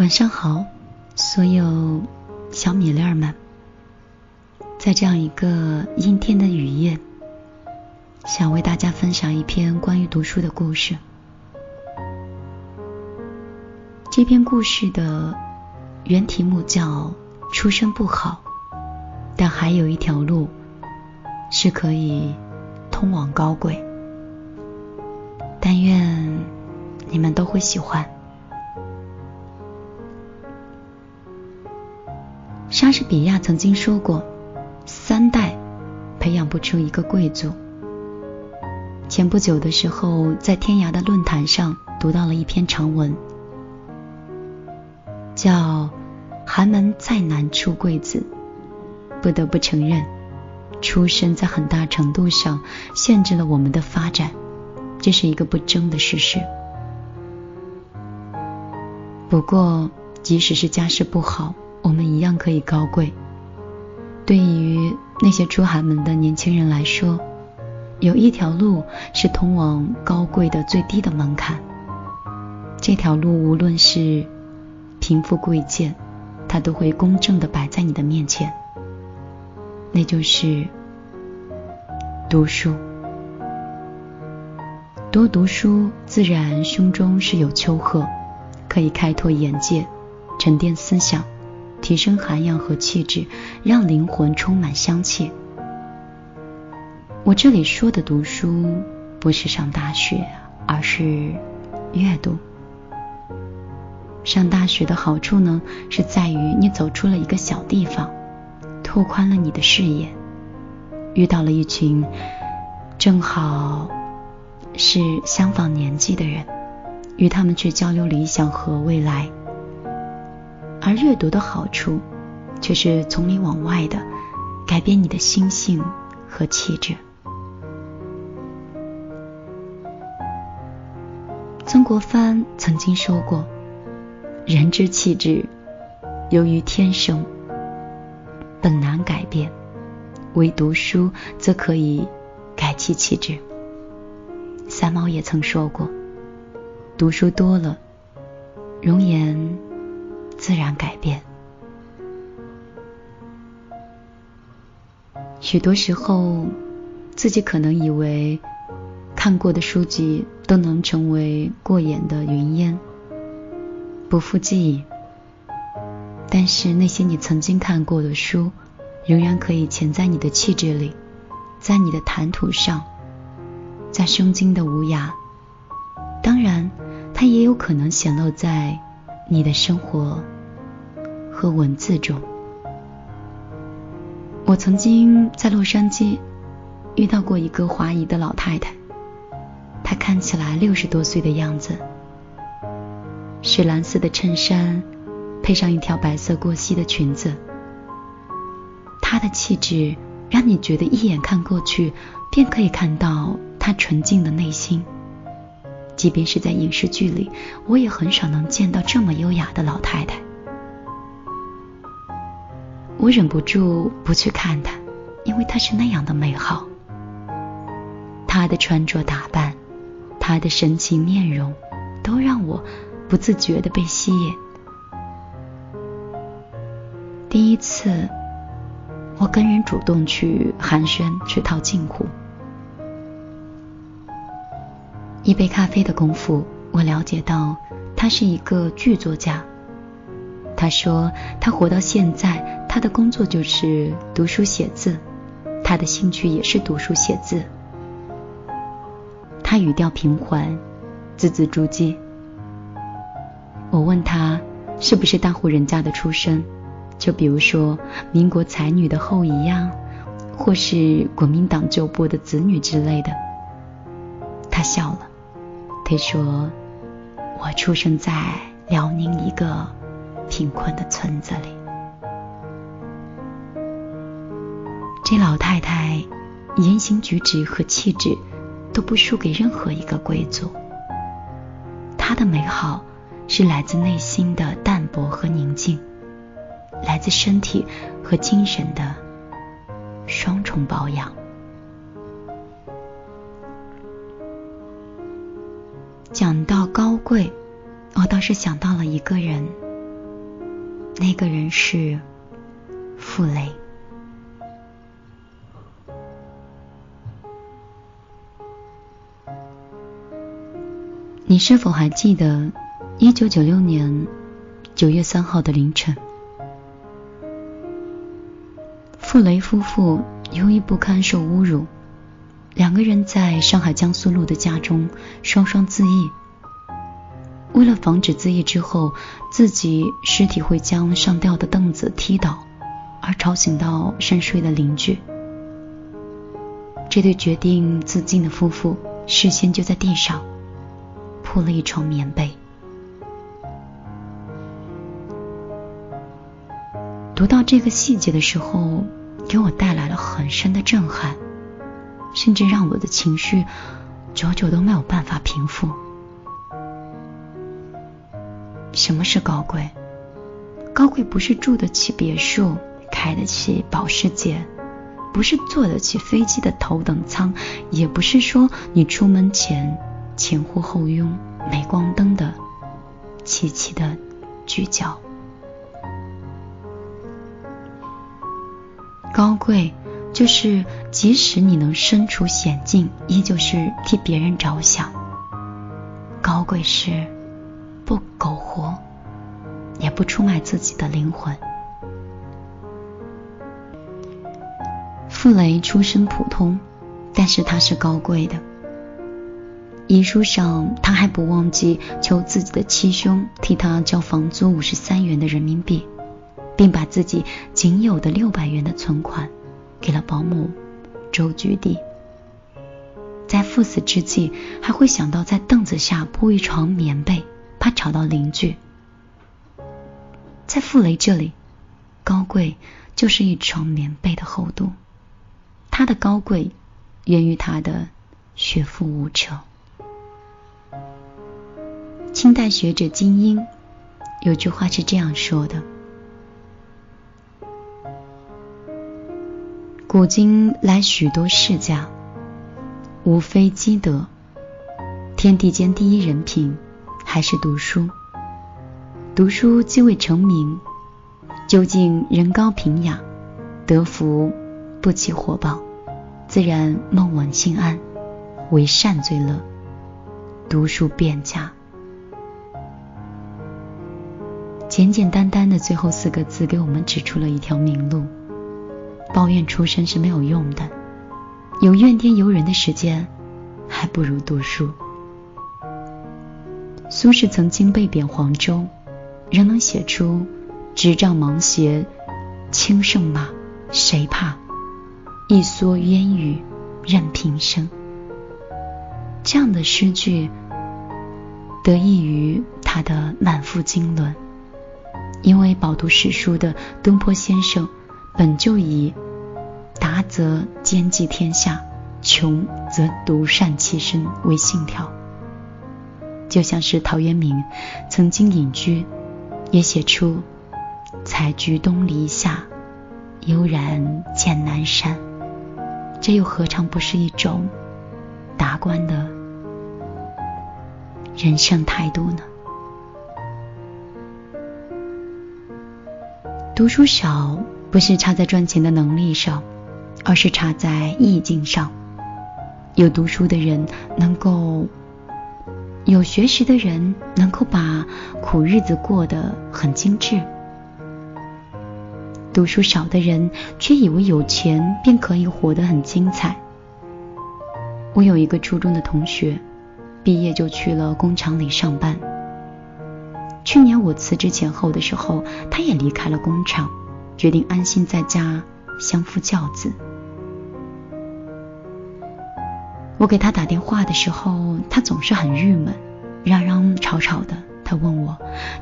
晚上好，所有小米粒儿们。在这样一个阴天的雨夜，想为大家分享一篇关于读书的故事。这篇故事的原题目叫“出身不好，但还有一条路是可以通往高贵”。但愿你们都会喜欢。莎士比亚曾经说过：“三代培养不出一个贵族。”前不久的时候，在天涯的论坛上读到了一篇长文，叫“寒门再难出贵子”。不得不承认，出身在很大程度上限制了我们的发展，这是一个不争的事实。不过，即使是家世不好，我们一样可以高贵。对于那些出寒门的年轻人来说，有一条路是通往高贵的最低的门槛。这条路无论是贫富贵贱，它都会公正的摆在你的面前。那就是读书。多读书，自然胸中是有丘壑，可以开拓眼界，沉淀思想。提升涵养和气质，让灵魂充满香气。我这里说的读书，不是上大学，而是阅读。上大学的好处呢，是在于你走出了一个小地方，拓宽了你的视野，遇到了一群正好是相仿年纪的人，与他们去交流理想和未来。而阅读的好处，却是从里往外的改变你的心性和气质。曾国藩曾经说过：“人之气质，由于天生，本难改变；唯读书，则可以改其气质。”三毛也曾说过：“读书多了，容颜。”自然改变。许多时候，自己可能以为看过的书籍都能成为过眼的云烟，不复记忆。但是那些你曾经看过的书，仍然可以潜在你的气质里，在你的谈吐上，在胸襟的无涯。当然，它也有可能显露在。你的生活和文字中，我曾经在洛杉矶遇到过一个华裔的老太太，她看起来六十多岁的样子，是蓝色的衬衫配上一条白色过膝的裙子，她的气质让你觉得一眼看过去便可以看到她纯净的内心。即便是在影视剧里，我也很少能见到这么优雅的老太太。我忍不住不去看她，因为她是那样的美好。她的穿着打扮，她的神情面容，都让我不自觉的被吸引。第一次，我跟人主动去寒暄，去套近乎。一杯咖啡的功夫，我了解到他是一个剧作家。他说他活到现在，他的工作就是读书写字，他的兴趣也是读书写字。他语调平缓，字字珠玑。我问他是不是大户人家的出身，就比如说民国才女的后裔呀，或是国民党旧部的子女之类的。他笑了。他说：“我出生在辽宁一个贫困的村子里。”这老太太言行举止和气质都不输给任何一个贵族。她的美好是来自内心的淡泊和宁静，来自身体和精神的双重保养。讲到高贵，我倒是想到了一个人，那个人是傅雷。你是否还记得一九九六年九月三号的凌晨，傅雷夫妇由于不堪受侮辱，两个人在上海江苏路的家中双双自缢。为了防止自缢之后自己尸体会将上吊的凳子踢倒，而吵醒到深睡的邻居，这对决定自尽的夫妇事先就在地上。铺了一床棉被。读到这个细节的时候，给我带来了很深的震撼，甚至让我的情绪久久都没有办法平复。什么是高贵？高贵不是住得起别墅、开得起保时捷，不是坐得起飞机的头等舱，也不是说你出门前。前呼后拥，镁光灯的齐齐的聚焦。高贵就是即使你能身处险境，依旧是替别人着想。高贵是不苟活，也不出卖自己的灵魂。傅雷出身普通，但是他是高贵的。遗书上，他还不忘记求自己的七兄替他交房租五十三元的人民币，并把自己仅有的六百元的存款给了保姆周居地。在赴死之际，还会想到在凳子下铺一床棉被，怕吵到邻居。在傅雷这里，高贵就是一床棉被的厚度。他的高贵源于他的学富无成。清代学者金英有句话是这样说的：“古今来许多世家，无非积德。天地间第一人品还是读书。读书既未成名，究竟人高平雅，德福不起火爆，自然梦稳心安，为善最乐。读书变家。”简简单单的最后四个字，给我们指出了一条明路。抱怨出身是没有用的，有怨天尤人的时间，还不如读书。苏轼曾经被贬黄州，仍能写出“执杖芒鞋轻胜马，谁怕？一蓑烟雨任平生。”这样的诗句，得益于他的满腹经纶。因为饱读史书的东坡先生，本就以达则兼济天下，穷则独善其身为信条。就像是陶渊明曾经隐居，也写出“采菊东篱下，悠然见南山”，这又何尝不是一种达观的人生态度呢？读书少不是差在赚钱的能力上，而是差在意境上。有读书的人能够，有学识的人能够把苦日子过得很精致。读书少的人却以为有钱便可以活得很精彩。我有一个初中的同学，毕业就去了工厂里上班。去年我辞职前后的时候，他也离开了工厂，决定安心在家相夫教子。我给他打电话的时候，他总是很郁闷，嚷嚷吵吵的。他问我：“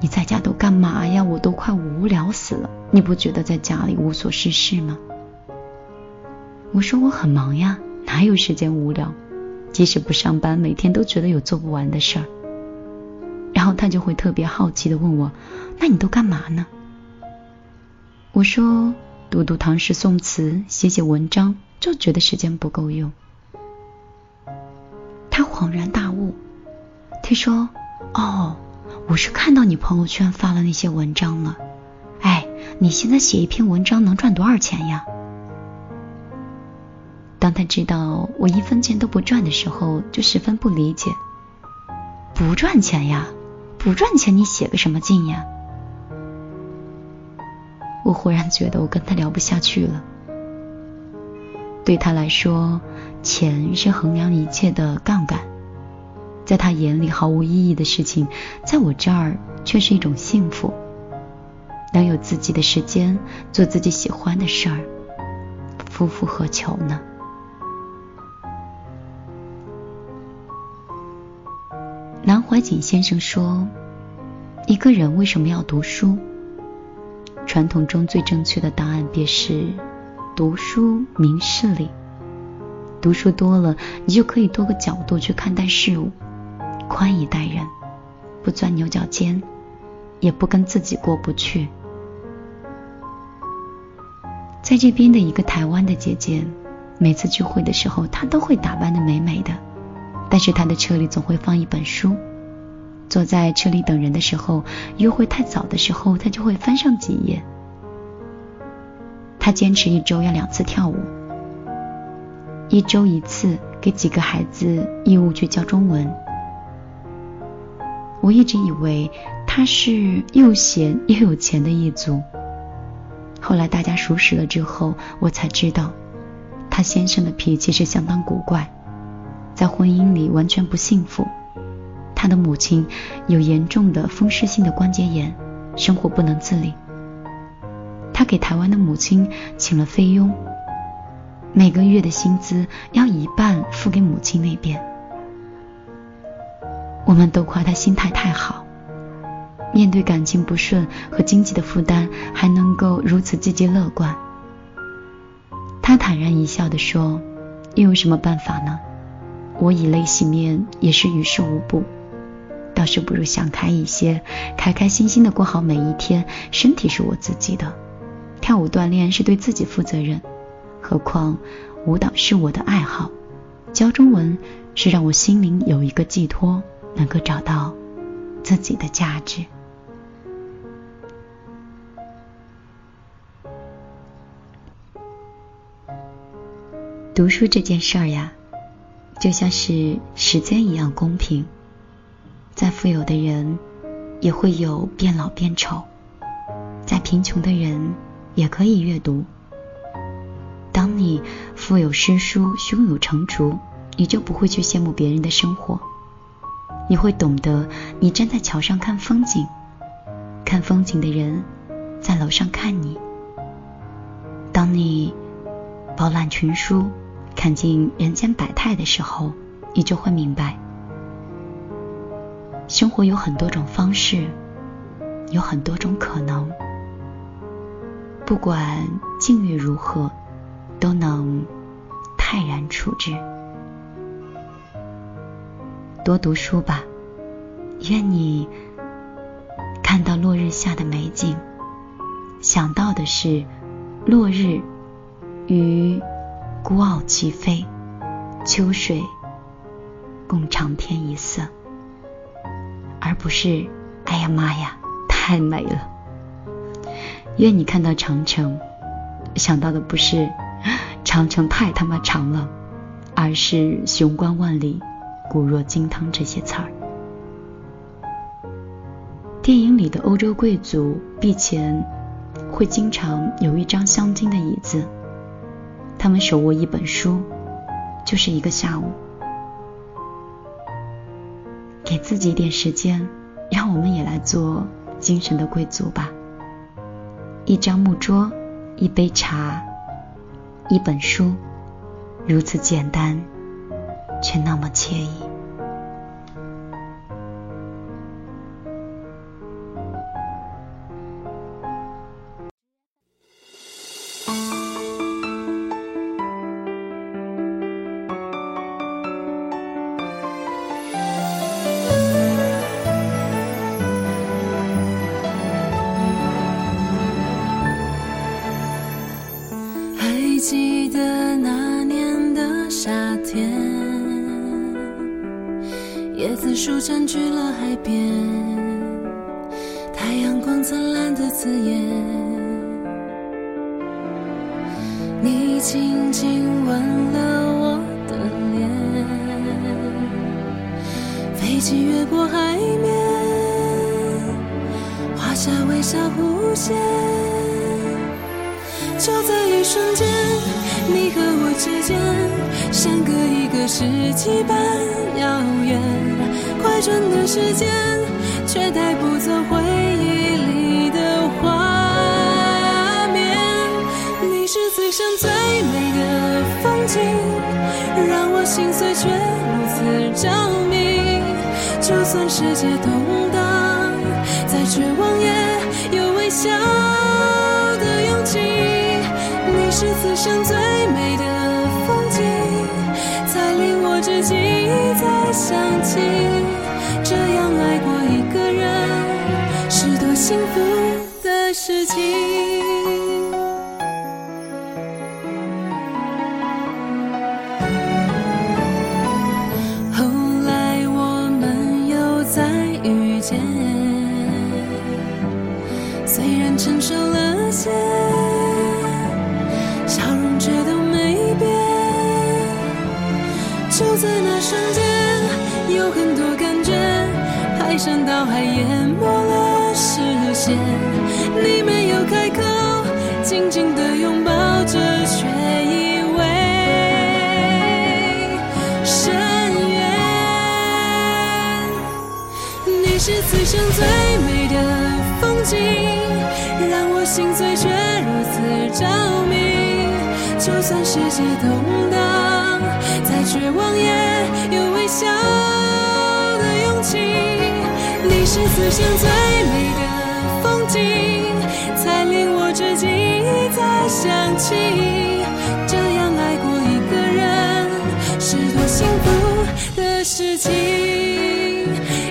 你在家都干嘛呀？我都快无聊死了。你不觉得在家里无所事事吗？”我说：“我很忙呀，哪有时间无聊？即使不上班，每天都觉得有做不完的事儿。”然后他就会特别好奇的问我：“那你都干嘛呢？”我说：“读读唐诗宋词，写写文章，就觉得时间不够用。”他恍然大悟，他说：“哦，我是看到你朋友圈发了那些文章了。哎你现在写一篇文章能赚多少钱呀？”当他知道我一分钱都不赚的时候，就十分不理解：“不赚钱呀？不赚钱你写个什么劲呀？”我忽然觉得我跟他聊不下去了。对他来说，钱是衡量一切的杠杆，在他眼里毫无意义的事情，在我这儿却是一种幸福。能有自己的时间做自己喜欢的事儿，夫复何求呢？南怀瑾先生说：“一个人为什么要读书？传统中最正确的答案便是。”读书明事理，读书多了，你就可以多个角度去看待事物，宽以待人，不钻牛角尖，也不跟自己过不去。在这边的一个台湾的姐姐，每次聚会的时候，她都会打扮的美美的，但是她的车里总会放一本书，坐在车里等人的时候，约会太早的时候，她就会翻上几页。他坚持一周要两次跳舞，一周一次给几个孩子义务去教中文。我一直以为他是又闲又有钱的一族，后来大家熟识了之后，我才知道他先生的脾气是相当古怪，在婚姻里完全不幸福。他的母亲有严重的风湿性的关节炎，生活不能自理。他给台湾的母亲请了菲佣，每个月的薪资要一半付给母亲那边。我们都夸他心态太好，面对感情不顺和经济的负担，还能够如此积极乐观。他坦然一笑地说：“又有什么办法呢？我以泪洗面也是于事无补，倒是不如想开一些，开开心心的过好每一天。身体是我自己的。”跳舞锻炼是对自己负责任，何况舞蹈是我的爱好，教中文是让我心灵有一个寄托，能够找到自己的价值。读书这件事儿呀，就像是时间一样公平，再富有的人也会有变老变丑，再贫穷的人。也可以阅读。当你腹有诗书，胸有成竹，你就不会去羡慕别人的生活。你会懂得，你站在桥上看风景，看风景的人在楼上看你。当你饱览群书，看尽人间百态的时候，你就会明白，生活有很多种方式，有很多种可能。不管境遇如何，都能泰然处之。多读书吧，愿你看到落日下的美景，想到的是落日与孤傲齐飞，秋水共长天一色，而不是哎呀妈呀，太美了。愿你看到长城，想到的不是长城太他妈长了，而是雄关万里，固若金汤这些词儿。电影里的欧洲贵族壁前会经常有一张镶金的椅子，他们手握一本书，就是一个下午。给自己一点时间，让我们也来做精神的贵族吧。一张木桌，一杯茶，一本书，如此简单，却那么惬意。紫树占据了海边太阳光灿烂的刺眼你轻轻吻了我的脸飞机越过海面画下微笑弧线就在一瞬间你和我之间，相隔一个世纪般遥远。快转的时间，却带不走回忆里的画面。你是此生最美的风景，让我心碎却如此着迷。就算世界动深渊。你是此生最美的风景，让我心碎却如此着迷。就算世界动荡，再绝望也有微笑的勇气。你是此生最美的风景，才令我至今一再想起，情。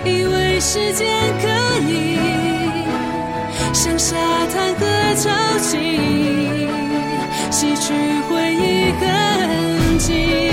以为时间可以像沙滩和潮汐。洗去回忆痕迹。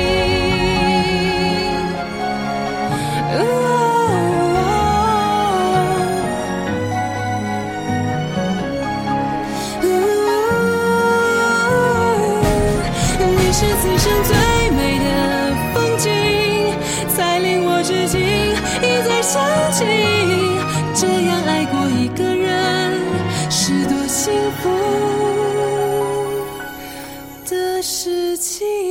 想起，这样爱过一个人是多幸福的事情。